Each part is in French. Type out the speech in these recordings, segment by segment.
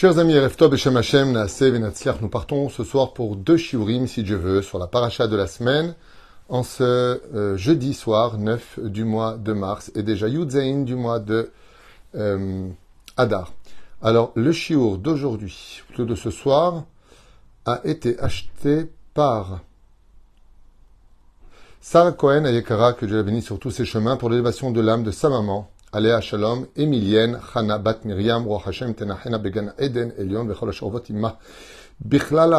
Chers amis, Ereftov et Shem Hashem, nous partons ce soir pour deux shiurim, si Dieu veut, sur la paracha de la semaine, en ce euh, jeudi soir, 9 du mois de mars, et déjà Yudzaïn du mois de euh, Adar. Alors, le shiur d'aujourd'hui, plutôt de ce soir, a été acheté par Sarah Cohen Ayekara, que Dieu la bénisse sur tous ses chemins, pour l'élévation de l'âme de sa maman, Aléa Shalom, Emilienne, Chana Bat Miriam, Roi Hashem, Tenachena Began Eden, Elion, Bechol Ashorvot Imma, Ratzon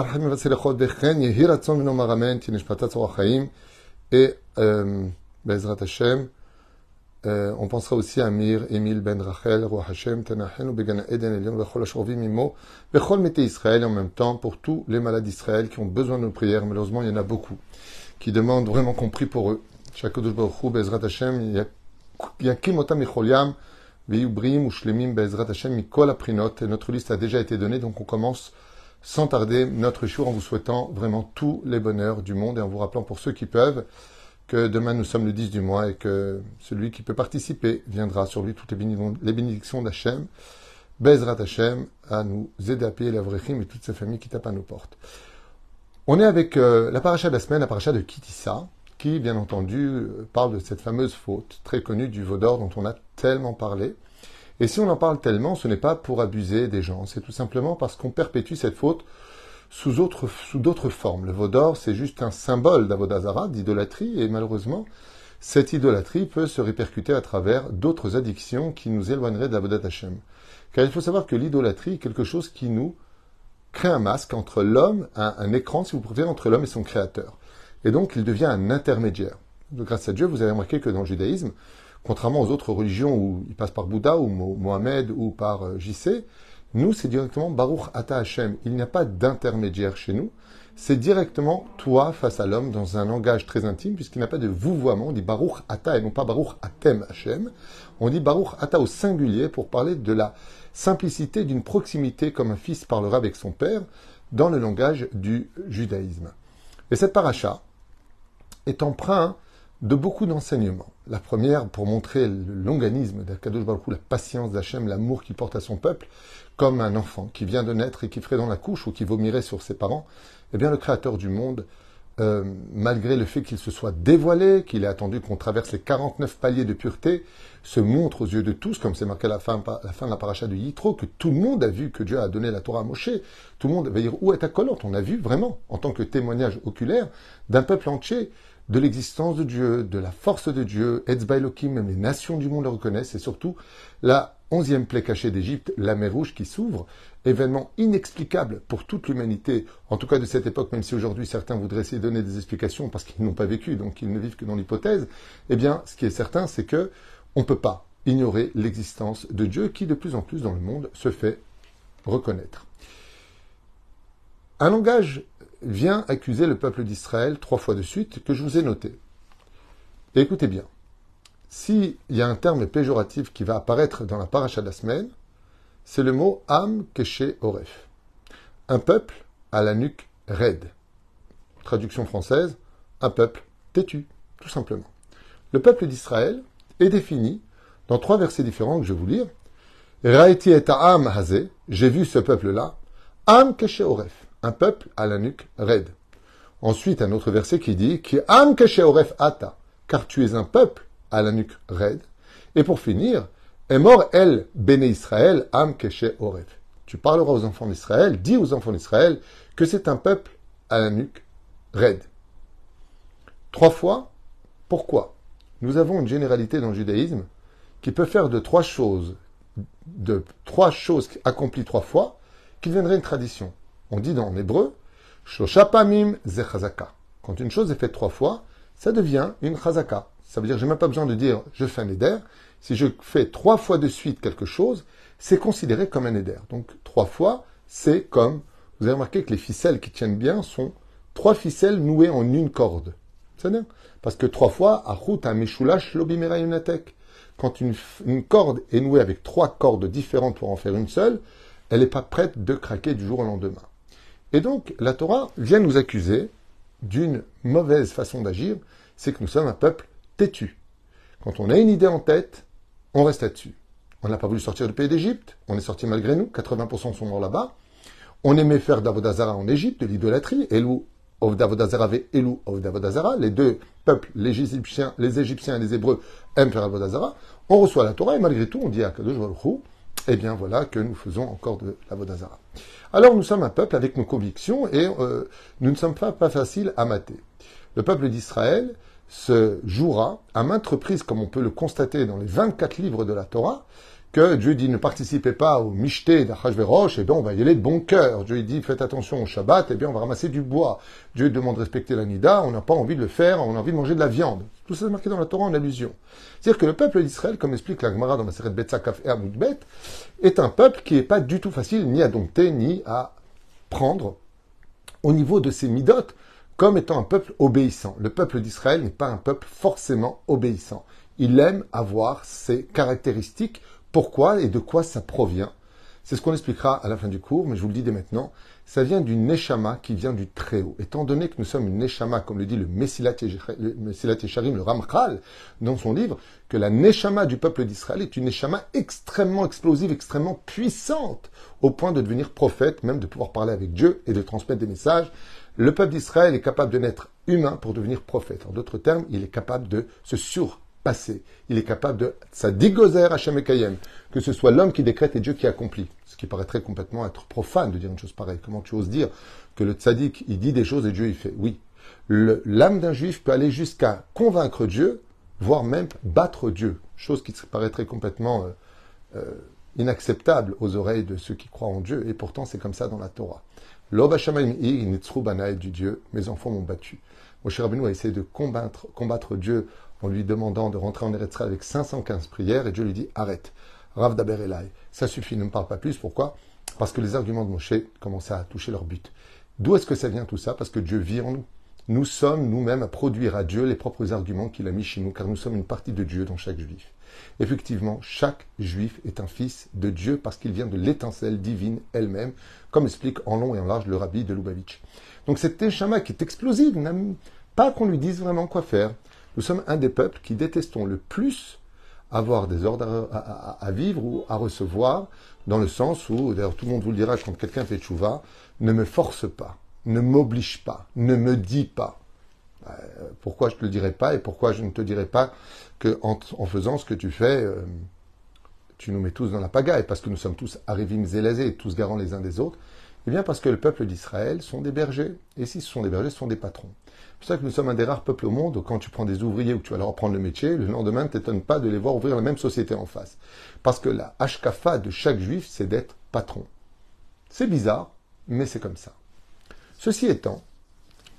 Vino Aramen, Tineshpatat Chaim, et euh, Bezrat Hashem, euh, on pensera aussi à Amir, Emile Ben Rachel, Roi Hashem, Tenachenu Began Eden, Elion, Bechol Ashorvim Immo, Bechol Israël, et en même temps pour tous les malades d'Israël qui ont besoin de nos prières. Malheureusement, il y en a beaucoup qui demandent vraiment qu'on prie pour eux. Chaque Baruch Bezrat Hashem, il y a notre liste a déjà été donnée, donc on commence sans tarder notre jour en vous souhaitant vraiment tous les bonheurs du monde et en vous rappelant pour ceux qui peuvent que demain nous sommes le 10 du mois et que celui qui peut participer viendra sur lui. Toutes les bénédictions d'Hachem, Bezrat Hachem, à nous aider à payer la et toutes ces familles qui tapent à nos portes. On est avec euh, la paracha de la semaine, la paracha de Kitissa, qui, bien entendu, euh, parle de cette fameuse faute très connue du Vaudor dont on a tellement parlé. Et si on en parle tellement, ce n'est pas pour abuser des gens, c'est tout simplement parce qu'on perpétue cette faute sous, sous d'autres formes. Le Vaudor, c'est juste un symbole d'avodazara, d'idolâtrie, et malheureusement, cette idolâtrie peut se répercuter à travers d'autres addictions qui nous éloigneraient d'Avodat Hashem. Car il faut savoir que l'idolâtrie est quelque chose qui nous crée un masque entre l'homme, un écran, si vous préférez, entre l'homme et son créateur. Et donc, il devient un intermédiaire. grâce à Dieu, vous avez remarqué que dans le judaïsme, contrairement aux autres religions où il passe par Bouddha ou Mohamed ou par euh, JC, nous, c'est directement Baruch Ata Hashem. Il n'y a pas d'intermédiaire chez nous. C'est directement toi face à l'homme dans un langage très intime, puisqu'il n'y a pas de vouvoiement. On dit Baruch Ata et non pas Baruch Atem Hashem. On dit Baruch Ata au singulier pour parler de la simplicité d'une proximité comme un fils parlera avec son père dans le langage du judaïsme. Et cette paracha, est empreint de beaucoup d'enseignements. La première, pour montrer le longanisme d'Akadosh Baruch la patience d'Hachem, l'amour qu'il porte à son peuple, comme un enfant qui vient de naître et qui ferait dans la couche ou qui vomirait sur ses parents, eh bien le Créateur du monde, euh, malgré le fait qu'il se soit dévoilé, qu'il ait attendu qu'on traverse les 49 paliers de pureté, se montre aux yeux de tous, comme c'est marqué à la fin, de la paracha de Yitro, que tout le monde a vu que Dieu a donné la Torah à Moshe. Tout le monde va dire où est ta colonne On a vu vraiment, en tant que témoignage oculaire, d'un peuple entier de l'existence de Dieu, de la force de Dieu, Etzba même les nations du monde le reconnaissent, et surtout la onzième plaie cachée d'Égypte, la mer Rouge qui s'ouvre, événement inexplicable pour toute l'humanité, en tout cas de cette époque, même si aujourd'hui certains voudraient essayer de donner des explications parce qu'ils n'ont pas vécu, donc ils ne vivent que dans l'hypothèse, eh bien, ce qui est certain, c'est que on ne peut pas ignorer l'existence de Dieu qui, de plus en plus dans le monde, se fait reconnaître. Un langage vient accuser le peuple d'Israël trois fois de suite que je vous ai noté. écoutez bien, s'il y a un terme péjoratif qui va apparaître dans la paracha de la semaine, c'est le mot Am Keshe Oref. Un peuple à la nuque raide. Traduction française, un peuple têtu, tout simplement. Le peuple d'Israël est défini dans trois versets différents que je vais vous lire. Raeti et Am Hazé, j'ai vu ce peuple-là, Am Oref un peuple à la nuque raide. Ensuite, un autre verset qui dit oref ata, car tu es un peuple à la nuque raide. Et pour finir, est mort el béné Israël am oref. Tu parleras aux enfants d'Israël, dis aux enfants d'Israël que c'est un peuple à la nuque raide. Trois fois, pourquoi? Nous avons une généralité dans le judaïsme qui peut faire de trois choses, de trois choses accomplies trois fois, qui deviendrait une tradition. On dit dans hébreu, Shoshapamim zechazaka. Quand une chose est faite trois fois, ça devient une chazaka. Ça veut dire que je n'ai même pas besoin de dire je fais un éder. Si je fais trois fois de suite quelque chose, c'est considéré comme un éder. Donc trois fois, c'est comme, vous avez remarqué que les ficelles qui tiennent bien sont trois ficelles nouées en une corde. C'est. Parce que trois fois, achut amishulash yunatek. Quand une, une corde est nouée avec trois cordes différentes pour en faire une seule, elle n'est pas prête de craquer du jour au lendemain. Et donc, la Torah vient nous accuser d'une mauvaise façon d'agir, c'est que nous sommes un peuple têtu. Quand on a une idée en tête, on reste là-dessus. On n'a pas voulu sortir du pays d'Égypte. On est sorti malgré nous. 80% sont morts là-bas. On aimait faire d'Avodazara en Égypte, de l'idolâtrie. Elou Davodazara avait Elou Davodazara. Les deux peuples, les Égyptiens, les Égyptiens et les Hébreux, aiment faire Avodazara. On reçoit la Torah et malgré tout, on dit à Kadosh eh bien voilà que nous faisons encore de l'Avodazara. Alors nous sommes un peuple avec nos convictions et euh, nous ne sommes pas, pas faciles à mater. Le peuple d'Israël se jouera à maintes reprises, comme on peut le constater dans les 24 livres de la Torah, que Dieu dit ne participez pas au michté d'Achashverosh, eh bien on va y aller de bon cœur. Dieu dit faites attention au Shabbat, eh bien on va ramasser du bois. Dieu demande de respecter la Nida, on n'a pas envie de le faire, on a envie de manger de la viande. Tout ça est marqué dans la Torah en allusion. C'est-à-dire que le peuple d'Israël, comme explique la Gemara dans ma série Betzakaf et Bet, est un peuple qui n'est pas du tout facile ni à dompter, ni à prendre au niveau de ses midotes comme étant un peuple obéissant. Le peuple d'Israël n'est pas un peuple forcément obéissant. Il aime avoir ses caractéristiques pourquoi et de quoi ça provient? C'est ce qu'on expliquera à la fin du cours, mais je vous le dis dès maintenant. Ça vient du Neshama qui vient du Très-Haut. Étant donné que nous sommes une Neshama, comme le dit le Messilat Yesharim, le Ramchal, dans son livre, que la Neshama du peuple d'Israël est une Neshama extrêmement explosive, extrêmement puissante, au point de devenir prophète, même de pouvoir parler avec Dieu et de transmettre des messages. Le peuple d'Israël est capable de naître humain pour devenir prophète. En d'autres termes, il est capable de se sur passé. Il est capable de sa digozer Hashem Kayem, que ce soit l'homme qui décrète et Dieu qui accomplit. Qui paraîtrait complètement être profane de dire une chose pareille. Comment tu oses dire que le tzaddik, il dit des choses et Dieu il fait? Oui. L'âme d'un juif peut aller jusqu'à convaincre Dieu, voire même battre Dieu. Chose qui paraîtrait complètement euh, euh, inacceptable aux oreilles de ceux qui croient en Dieu. Et pourtant, c'est comme ça dans la Torah. du Dieu, mes enfants m'ont battu. Moshe Rabbeinu a essayé de combattre, combattre Dieu en lui demandant de rentrer en Eretz avec 515 prières, et Dieu lui dit arrête. Rav Daber. Ça suffit, ne me parle pas plus. Pourquoi? Parce que les arguments de Moshe commençaient à toucher leur but. D'où est-ce que ça vient tout ça? Parce que Dieu vit en nous. Nous sommes nous-mêmes à produire à Dieu les propres arguments qu'il a mis chez nous, car nous sommes une partie de Dieu dans chaque juif. Effectivement, chaque juif est un fils de Dieu parce qu'il vient de l'étincelle divine elle-même, comme explique en long et en large le rabbi de Lubavitch. Donc cette échama qui est explosive, n'aime pas qu'on lui dise vraiment quoi faire. Nous sommes un des peuples qui détestons le plus avoir des ordres à, vivre ou à recevoir, dans le sens où, d'ailleurs tout le monde vous le dira quand quelqu'un fait chouva, ne me force pas, ne m'oblige pas, ne me dis pas. Euh, pourquoi je ne te le dirai pas et pourquoi je ne te dirai pas que en, faisant ce que tu fais, euh, tu nous mets tous dans la pagaille, parce que nous sommes tous arrivim zélazés, tous garants les uns des autres Eh bien parce que le peuple d'Israël sont des bergers, et si ce sont des bergers, ce sont des patrons. C'est pour ça que nous sommes un des rares peuples au monde, quand tu prends des ouvriers ou que tu vas leur apprendre le métier, le lendemain, ne t'étonne pas de les voir ouvrir la même société en face. Parce que la hashkafa de chaque juif, c'est d'être patron. C'est bizarre, mais c'est comme ça. Ceci étant,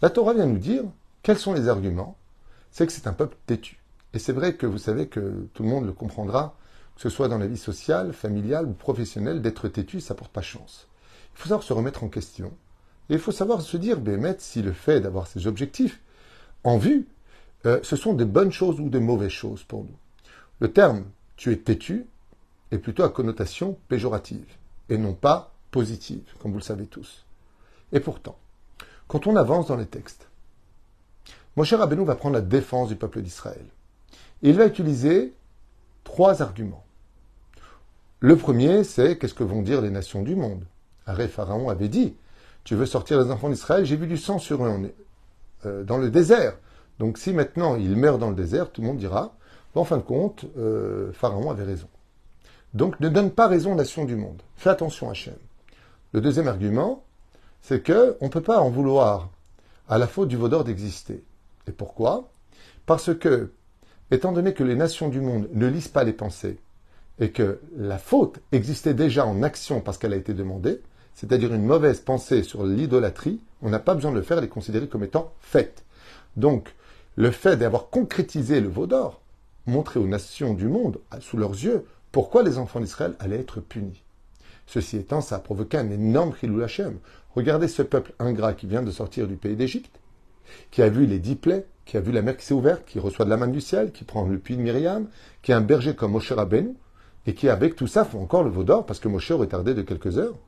la Torah vient nous dire quels sont les arguments? C'est que c'est un peuple têtu. Et c'est vrai que vous savez que tout le monde le comprendra, que ce soit dans la vie sociale, familiale ou professionnelle, d'être têtu, ça porte pas chance. Il faut savoir se remettre en question, et il faut savoir se dire, Bémet, si le fait d'avoir ces objectifs en vue, euh, ce sont des bonnes choses ou des mauvaises choses pour nous. Le terme tu es têtu est plutôt à connotation péjorative et non pas positive, comme vous le savez tous. Et pourtant, quand on avance dans les textes, mon cher Rabbeinu va prendre la défense du peuple d'Israël. Il va utiliser trois arguments. Le premier, c'est qu'est-ce que vont dire les nations du monde Arrêt Pharaon avait dit tu veux sortir les enfants d'Israël, j'ai vu du sang sur eux euh, dans le désert. Donc si maintenant ils meurent dans le désert, tout le monde dira, en fin de compte, euh, Pharaon avait raison. Donc ne donne pas raison aux nations du monde. Fais attention à Hachem. Le deuxième argument, c'est que on ne peut pas en vouloir à la faute du vaudor d'exister. Et pourquoi? Parce que, étant donné que les nations du monde ne lisent pas les pensées, et que la faute existait déjà en action parce qu'elle a été demandée, c'est-à-dire une mauvaise pensée sur l'idolâtrie, on n'a pas besoin de le faire et les considérer comme étant faite. Donc, le fait d'avoir concrétisé le veau d'or, montrer aux nations du monde, sous leurs yeux, pourquoi les enfants d'Israël allaient être punis. Ceci étant, ça a provoqué un énorme Khilou Hashem. Regardez ce peuple ingrat qui vient de sortir du pays d'Égypte, qui a vu les dix plaies, qui a vu la mer qui s'est ouverte, qui reçoit de la main du ciel, qui prend le puits de Myriam, qui est un berger comme Moshe Rabbeinu, et qui, avec tout ça, font encore le veau d'or parce que Moshe aurait tardé de quelques heures.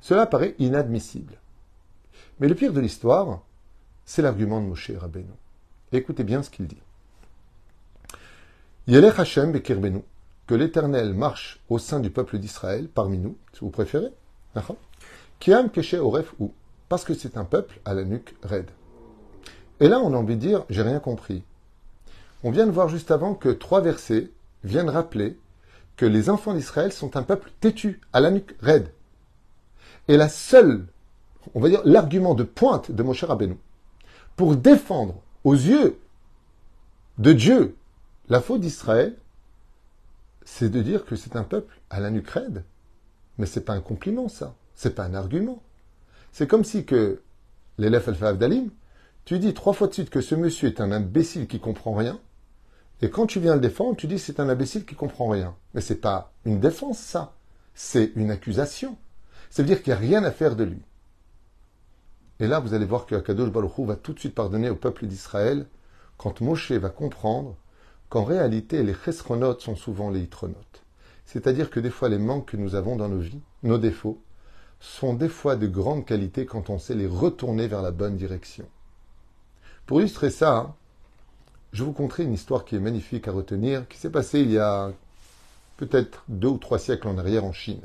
Cela paraît inadmissible. Mais le pire de l'histoire, c'est l'argument de Moshe Rabbeinu. Écoutez bien ce qu'il dit. Yelech Hashem bekirbenu. que l'Éternel marche au sein du peuple d'Israël, parmi nous, si vous préférez. Kiam Keshe Oref ou parce que c'est un peuple à la nuque raide. Et là, on a envie de dire, j'ai rien compris. On vient de voir juste avant que trois versets viennent rappeler que les enfants d'Israël sont un peuple têtu, à la nuque raide. Et la seule, on va dire, l'argument de pointe de Moshe Rabbeinu pour défendre aux yeux de Dieu la faute d'Israël, c'est de dire que c'est un peuple à la nuque raide. Mais c'est pas un compliment, ça. C'est pas un argument. C'est comme si que l'élève Alpha Abdalim, tu dis trois fois de suite que ce monsieur est un imbécile qui comprend rien, et quand tu viens le défendre, tu dis c'est un imbécile qui comprend rien. Mais c'est pas une défense, ça. C'est une accusation. Ça veut dire qu'il n'y a rien à faire de lui. Et là, vous allez voir que Akadosh Baruch va tout de suite pardonner au peuple d'Israël quand Moshe va comprendre qu'en réalité, les chesronotes sont souvent les hitronotes. C'est-à-dire que des fois, les manques que nous avons dans nos vies, nos défauts, sont des fois de grande qualité quand on sait les retourner vers la bonne direction. Pour illustrer ça, hein, je vous conterai une histoire qui est magnifique à retenir, qui s'est passée il y a peut-être deux ou trois siècles en arrière en Chine.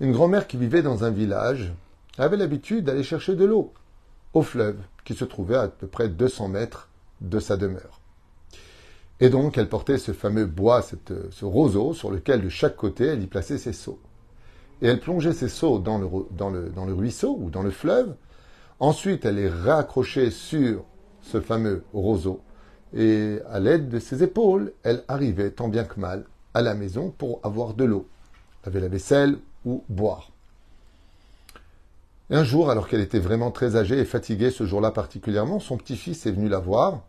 Une grand-mère qui vivait dans un village avait l'habitude d'aller chercher de l'eau au fleuve qui se trouvait à, peu près 200 mètres de sa demeure. Et donc, elle portait ce fameux bois, ce roseau, sur lequel de chaque côté, elle y plaçait ses seaux. Et elle plongeait ses seaux dans le, ruisseau ou dans le fleuve. Ensuite, elle les raccrochait sur ce fameux roseau. Et à l'aide de ses épaules, elle arrivait tant bien que mal à la maison pour avoir de l'eau, laver la vaisselle boire. Un jour, alors qu'elle était vraiment très âgée et fatiguée ce jour-là particulièrement, son petit-fils est venu la voir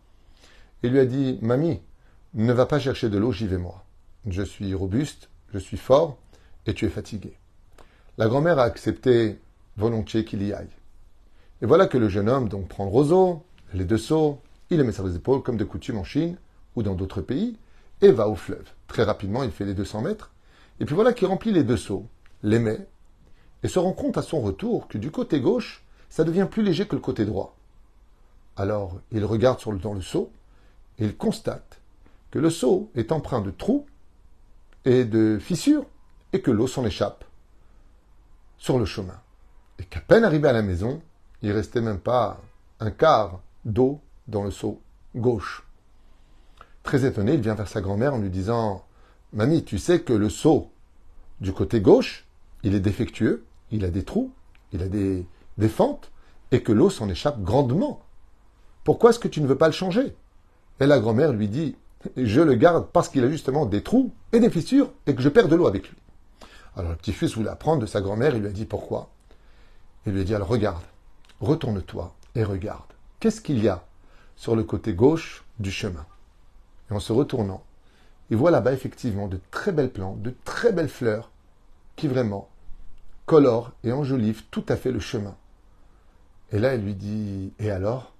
et lui a dit Mamie, ne va pas chercher de l'eau, j'y vais moi. Je suis robuste, je suis fort, et tu es fatigué. La grand-mère a accepté volontiers qu'il y aille. Et voilà que le jeune homme donc prend le roseau, les deux seaux, il les met sur les épaules comme de coutume en Chine ou dans d'autres pays, et va au fleuve. Très rapidement, il fait les 200 mètres, et puis voilà qu'il remplit les deux seaux, les met, et se rend compte à son retour que du côté gauche, ça devient plus léger que le côté droit. Alors, il regarde dans le seau, et il constate que le seau est empreint de trous et de fissures et que l'eau s'en échappe sur le chemin. Et qu'à peine arrivé à la maison, il restait même pas un quart d'eau dans le seau gauche. Très étonné, il vient vers sa grand-mère en lui disant Mamie, tu sais que le seau du côté gauche, il est défectueux, il a des trous, il a des, fentes, et que l'eau s'en échappe grandement. Pourquoi est-ce que tu ne veux pas le changer? Et la grand-mère lui dit je le garde parce qu'il a justement des trous et des fissures et que je perds de l'eau avec lui. Alors le petit-fils voulait apprendre de sa grand-mère, il lui a dit pourquoi? Il lui a dit alors regarde, retourne-toi et regarde. Qu'est-ce qu'il y a sur le côté gauche du chemin? Et en se retournant, il voit là-bas effectivement de très belles plantes, de très belles fleurs qui vraiment colorent et enjolivent tout à fait le chemin. Et là, il lui dit Et alors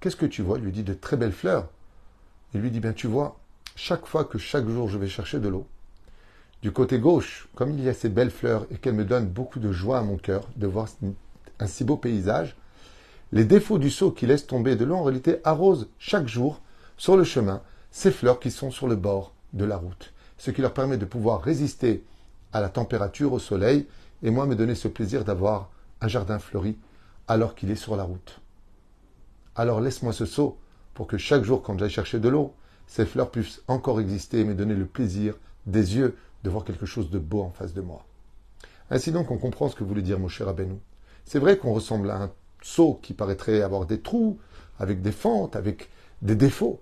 Qu'est-ce que tu vois? Il lui dit De très belles fleurs. Il lui dit, bien tu vois, chaque fois que chaque jour je vais chercher de l'eau, du côté gauche, comme il y a ces belles fleurs et qu'elles me donnent beaucoup de joie à mon cœur de voir un si beau paysage, les défauts du seau qui laisse tomber de l'eau en réalité arrosent chaque jour sur le chemin ces fleurs qui sont sur le bord de la route, ce qui leur permet de pouvoir résister à la température, au soleil, et moi me donner ce plaisir d'avoir un jardin fleuri alors qu'il est sur la route. Alors laisse-moi ce seau pour que chaque jour, quand j'aille chercher de l'eau, ces fleurs puissent encore exister et me donner le plaisir des yeux de voir quelque chose de beau en face de moi. Ainsi donc, on comprend ce que voulait dire cher Rabbeinu. C'est vrai qu'on ressemble à un seau qui paraîtrait avoir des trous, avec des fentes, avec des défauts.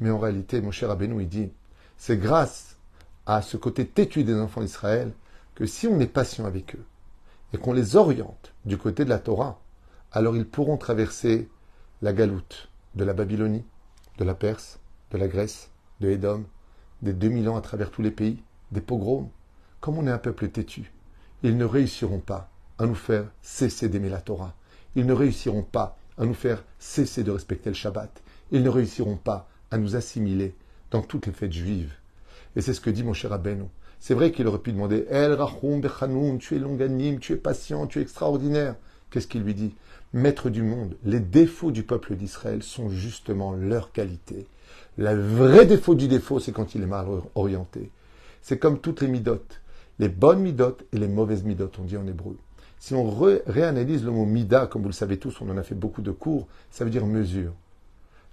Mais en réalité, cher Rabbeinu, il dit, c'est grâce à ce côté têtu des enfants d'Israël que si on est patient avec eux et qu'on les oriente du côté de la Torah, alors ils pourront traverser la galoute, de la Babylonie, de la Perse, de la Grèce, de Édom, des 2000 ans à travers tous les pays, des pogroms. Comme on est un peuple têtu, ils ne réussiront pas à nous faire cesser d'aimer la Torah. Ils ne réussiront pas à nous faire cesser de respecter le Shabbat. Ils ne réussiront pas à nous assimiler dans toutes les fêtes juives. Et c'est ce que dit mon cher Abeno. C'est vrai qu'il aurait pu demander El Rachum Bechanoun, tu es longanime, tu es patient, tu es extraordinaire. Qu'est-ce qu'il lui dit? Maître du monde, les défauts du peuple d'Israël sont justement leur qualité. Le vrai défaut du défaut, c'est quand il est mal orienté. C'est comme toutes les midotes. Les bonnes midotes et les mauvaises midotes, on dit en hébreu. Si on réanalyse le mot mida, comme vous le savez tous, on en a fait beaucoup de cours, ça veut dire mesure.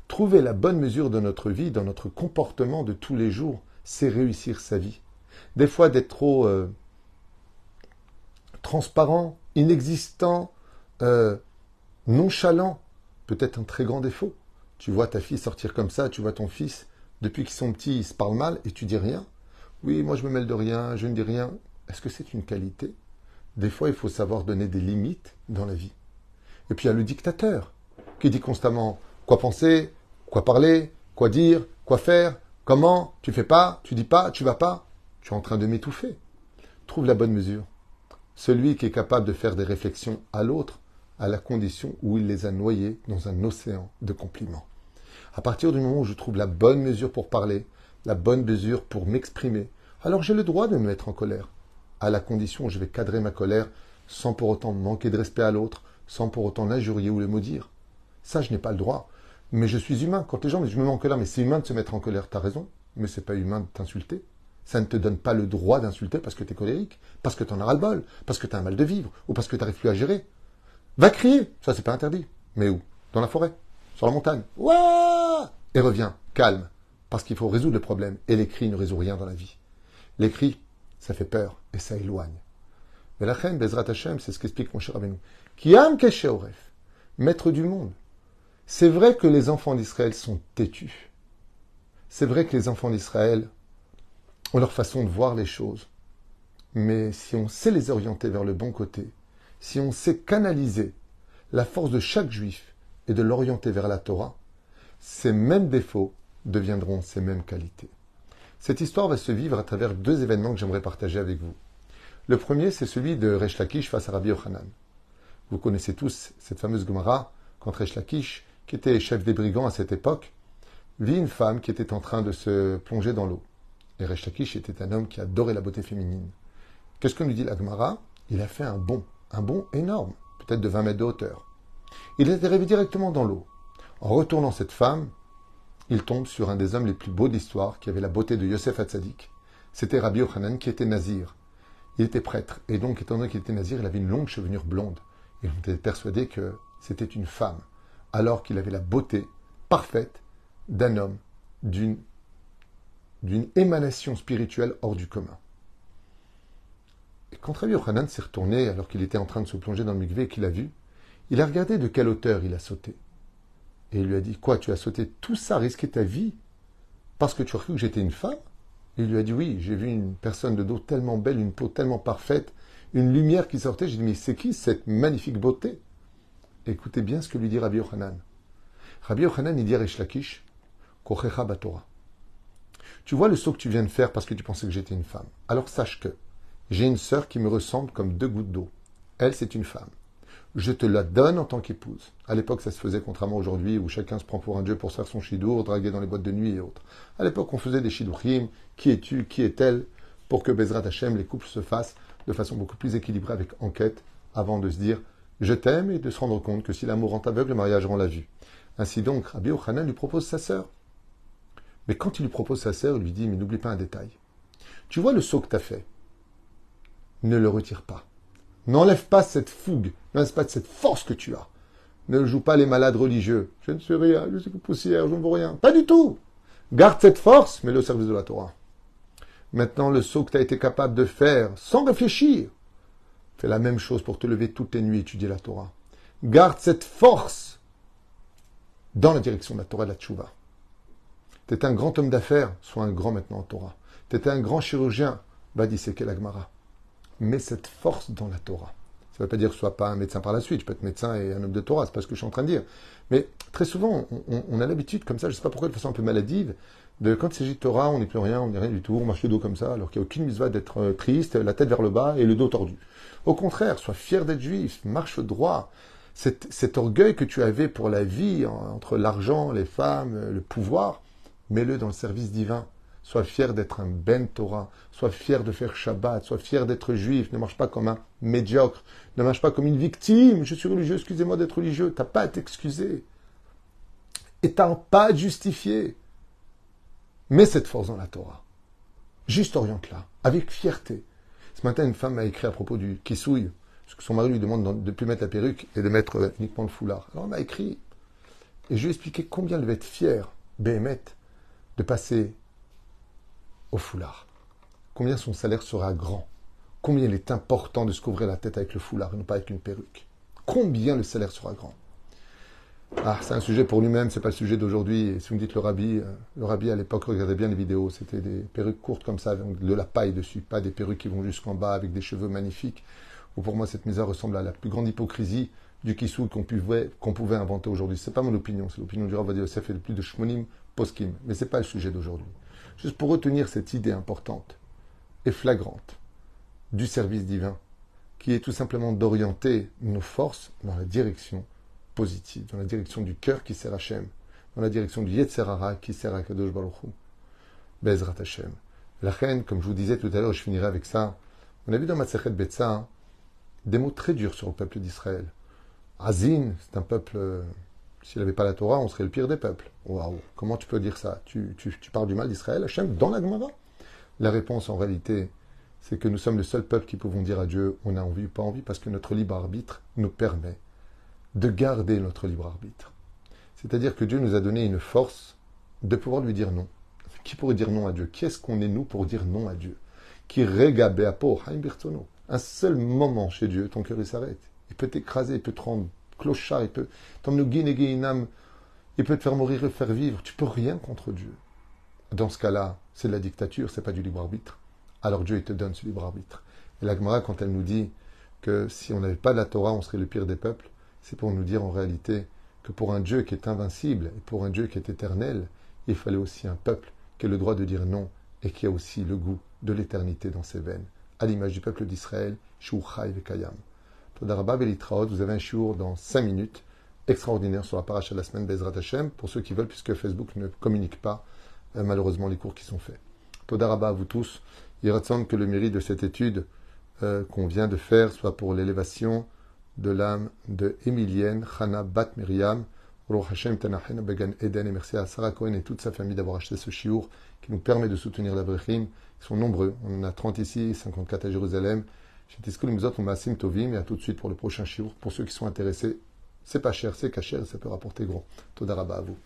Trouver la bonne mesure de notre vie, dans notre comportement de tous les jours, c'est réussir sa vie. Des fois, d'être trop euh, transparent, inexistant, euh, nonchalant, peut être un très grand défaut. Tu vois ta fille sortir comme ça, tu vois ton fils, depuis qu'ils sont petits, ils se parlent mal et tu dis rien. Oui, moi je me mêle de rien, je ne dis rien. Est-ce que c'est une qualité? Des fois, il faut savoir donner des limites dans la vie. Et puis il y a le dictateur qui dit constamment quoi penser, quoi parler, quoi dire, quoi faire, comment, tu fais pas, tu dis pas, tu vas pas? Tu es en train de m'étouffer. Trouve la bonne mesure. Celui qui est capable de faire des réflexions à l'autre, à la condition où il les a noyés dans un océan de compliments. À partir du moment où je trouve la bonne mesure pour parler, la bonne mesure pour m'exprimer, alors j'ai le droit de me mettre en colère, à la condition où je vais cadrer ma colère sans pour autant manquer de respect à l'autre, sans pour autant l'injurier ou le maudire. Ça, je n'ai pas le droit. Mais je suis humain. Quand les gens je me mets en colère, mais c'est humain de se mettre en colère, t'as raison, mais c'est pas humain de t'insulter. Ça ne te donne pas le droit d'insulter parce que tu es colérique, parce que tu en as ras le bol, parce que tu as un mal de vivre, ou parce que tu n'arrives plus à gérer. Va crier, ça c'est pas interdit. Mais où? Dans la forêt, sur la montagne. Ouah Et reviens, calme, parce qu'il faut résoudre le problème. Et les cris ne résout rien dans la vie. Les cris, ça fait peur et ça éloigne. Mais la reine, Bezrat Hashem, c'est ce qu'explique mon cher Abenou. Caché au rêve, maître du monde. C'est vrai que les enfants d'Israël sont têtus. C'est vrai que les enfants d'Israël ont leur façon de voir les choses. Mais si on sait les orienter vers le bon côté, si on sait canaliser la force de chaque juif et de l'orienter vers la Torah, ces mêmes défauts deviendront ces mêmes qualités. Cette histoire va se vivre à travers deux événements que j'aimerais partager avec vous. Le premier, c'est celui de Resh Lakish face à Rabbi Yochanan. Vous connaissez tous cette fameuse Gemara quand Resh Lakish, qui était chef des brigands à cette époque, vit une femme qui était en train de se plonger dans l'eau. Et Resh Lakish était un homme qui adorait la beauté féminine. Qu'est-ce que nous dit la Gemara Il a fait un bond, un bond énorme, peut-être de 20 mètres de hauteur. Il est arrivé directement dans l'eau. En retournant cette femme, il tombe sur un des hommes les plus beaux d'histoire, qui avait la beauté de Yosef Hatzadik. C'était Rabbi Yochanan qui était nazir. Il était prêtre, et donc, étant donné qu'il était nazir, il avait une longue chevelure blonde. On était persuadé que c'était une femme, alors qu'il avait la beauté parfaite d'un homme, d'une, d'une émanation spirituelle hors du commun. Et quand Rabbi Yochanan s'est retourné, alors qu'il était en train de se plonger dans le mikvé et qu'il a vu, il a regardé de quelle hauteur il a sauté. Et il lui a dit Quoi, tu as sauté tout ça, risqué ta vie Parce que tu as cru que j'étais une femme? Il lui a dit Oui, j'ai vu une personne de dos tellement belle, une peau tellement parfaite, une lumière qui sortait. J'ai dit Mais c'est qui cette magnifique beauté? Écoutez bien ce que lui dit Rabbi Yochanan. Rabbi Yochanan, il dit à Lakish Kochecha Batora. Tu vois le saut que tu viens de faire parce que tu pensais que j'étais une femme. Alors sache que j'ai une sœur qui me ressemble comme deux gouttes d'eau. Elle, c'est une femme je te la donne en tant qu'épouse. À l'époque, ça se faisait contrairement aujourd'hui où chacun se prend pour un dieu pour faire son chidour, draguer dans les boîtes de nuit et autres. À l'époque, on faisait des shidouchim, qui es-tu, qui est-elle, pour que Bezrat Hashem, les couples se fassent de façon beaucoup plus équilibrée avec enquête, avant de se dire je t'aime et de se rendre compte que si l'amour rend aveugle, le mariage rend la vue. Ainsi donc, Rabbi Ochanan lui propose sa sœur. Mais quand il lui propose sa sœur, il lui dit mais n'oublie pas un détail. Tu vois le saut que tu as fait Ne le retire pas. N'enlève pas cette fougue, n'enlève pas cette force que tu as. Ne joue pas les malades religieux. Je ne suis rien, je suis que poussière, je ne vaux rien. Pas du tout. Garde cette force, mets-le au service de la Torah. Maintenant, le saut que tu as été capable de faire, sans réfléchir, fais la même chose pour te lever toutes les nuits et étudier la Torah. Garde cette force dans la direction de la Torah de la Tchouva. Étais un grand homme d'affaires, sois un grand maintenant en Torah. Étais un grand chirurgien, va disséquer la mets cette force dans la Torah. Ça ne veut pas dire que sois pas un médecin par la suite. Je peux être médecin et un homme de Torah, c'est pas ce que je suis en train de dire. Mais très souvent, on, a l'habitude, comme ça, je ne sais pas pourquoi, de façon un peu maladive, quand il s'agit de Torah, on n'est plus rien, on n'est rien du tout, on marche le dos comme ça, alors qu'il n'y a aucune misva d'être euh, triste, la tête vers le bas et le dos tordu. Au contraire, sois fier d'être juif, marche droit. Cet, cet orgueil que tu avais pour la vie, entre l'argent, les femmes, le pouvoir, mets-le dans le service divin. Sois fier d'être un Ben Torah. Sois fier de faire Shabbat. Sois fier d'être juif. Ne marche pas comme un médiocre. Ne marche pas comme une victime. Je suis religieux, excusez-moi d'être religieux. T'as pas à t'excuser. Et t'as pas à justifier. Mets cette force dans la Torah. Juste oriente-la, avec fierté. Ce matin, une femme m'a écrit à propos du kissouille, parce que son mari lui demande de ne plus mettre la perruque et de mettre euh, uniquement le foulard. Alors elle m'a écrit, et je lui ai expliqué combien elle devait être fière, Béhémet, de passer au foulard. Combien son salaire sera grand. Combien il est important de se couvrir la tête avec le foulard et non pas avec une perruque. Combien le salaire sera grand. Ah, c'est un sujet pour lui-même, c'est pas le sujet d'aujourd'hui. Si vous me dites le rabbi, euh, le rabbi à l'époque regardait bien les vidéos, c'était des perruques courtes comme ça, de la paille dessus, pas des perruques qui vont jusqu'en bas avec des cheveux magnifiques. Ou pour moi, cette misère ressemble à la plus grande hypocrisie du kissou qu'on pouvait, qu'on pouvait inventer aujourd'hui. C'est pas mon opinion, c'est l'opinion du Rav Yosef et de plus de shmonim poskim. Mais c'est pas le sujet d'aujourd'hui. Juste pour retenir cette idée importante et flagrante du service divin, qui est tout simplement d'orienter nos forces dans la direction positive, dans la direction du cœur qui sert Hachem, dans la direction du Yetzerara qui sert à Kadosh Baruch. Bezrat Hashem. La reine, comme je vous disais tout à l'heure, je finirai avec ça. On a vu dans Matzechet Betsa des mots très durs sur le peuple d'Israël. Azin, c'est un peuple. Euh, s'il n'avait pas la Torah, on serait le pire des peuples. Waouh, comment tu peux dire ça? Tu, parles du mal d'Israël, Hachem, dans la Gemara? La réponse, en réalité, c'est que nous sommes le seul peuple qui pouvons dire à Dieu on a envie ou pas envie, parce que notre libre arbitre nous permet de garder notre libre arbitre. C'est-à-dire que Dieu nous a donné une force de pouvoir lui dire non. Qui pourrait dire non à Dieu? Qui est-ce qu'on est nous pour dire non à Dieu? Qui Un seul moment chez Dieu, ton cœur il s'arrête. Il peut t'écraser, il peut te rendre clochard, il peut t'emmener il peut te faire mourir et faire vivre. Tu peux rien contre Dieu. Dans ce cas-là, c'est de la dictature, c'est pas du libre arbitre. Alors Dieu il te donne ce libre arbitre. Et la Gemara, quand elle nous dit que si on n'avait pas la Torah, on serait le pire des peuples, c'est pour nous dire en réalité que pour un Dieu qui est invincible et pour un Dieu qui est éternel, il fallait aussi un peuple qui ait le droit de dire non et qui a aussi le goût de l'éternité dans ses veines, à l'image du peuple d'Israël, Shouchai Kayam. Todarabab Elitraot, vous avez un jour dans 5 minutes, extraordinaire sur la paracha de la semaine Bezrat Hashem, pour ceux qui veulent, puisque Facebook ne communique pas euh, malheureusement les cours qui sont faits. Todarabah à vous tous. Il ressemble que le mérite de cette étude euh, qu'on vient de faire soit pour l'élévation de l'âme de Emilienne Chana Bat Miriam. Hashem Tanahen Began Eden et merci à Sarah Cohen et toute sa famille d'avoir acheté ce chiour qui nous permet de soutenir la Brechim. Ils sont nombreux. On en a 30 ici, 54 à Jérusalem. Chez Tiskul Mizot, on Maasim Tovim et à tout de suite pour le prochain chiour. Pour ceux qui sont intéressés, c'est pas cher, c'est caché, ça peut rapporter gros. Todaraba à vous.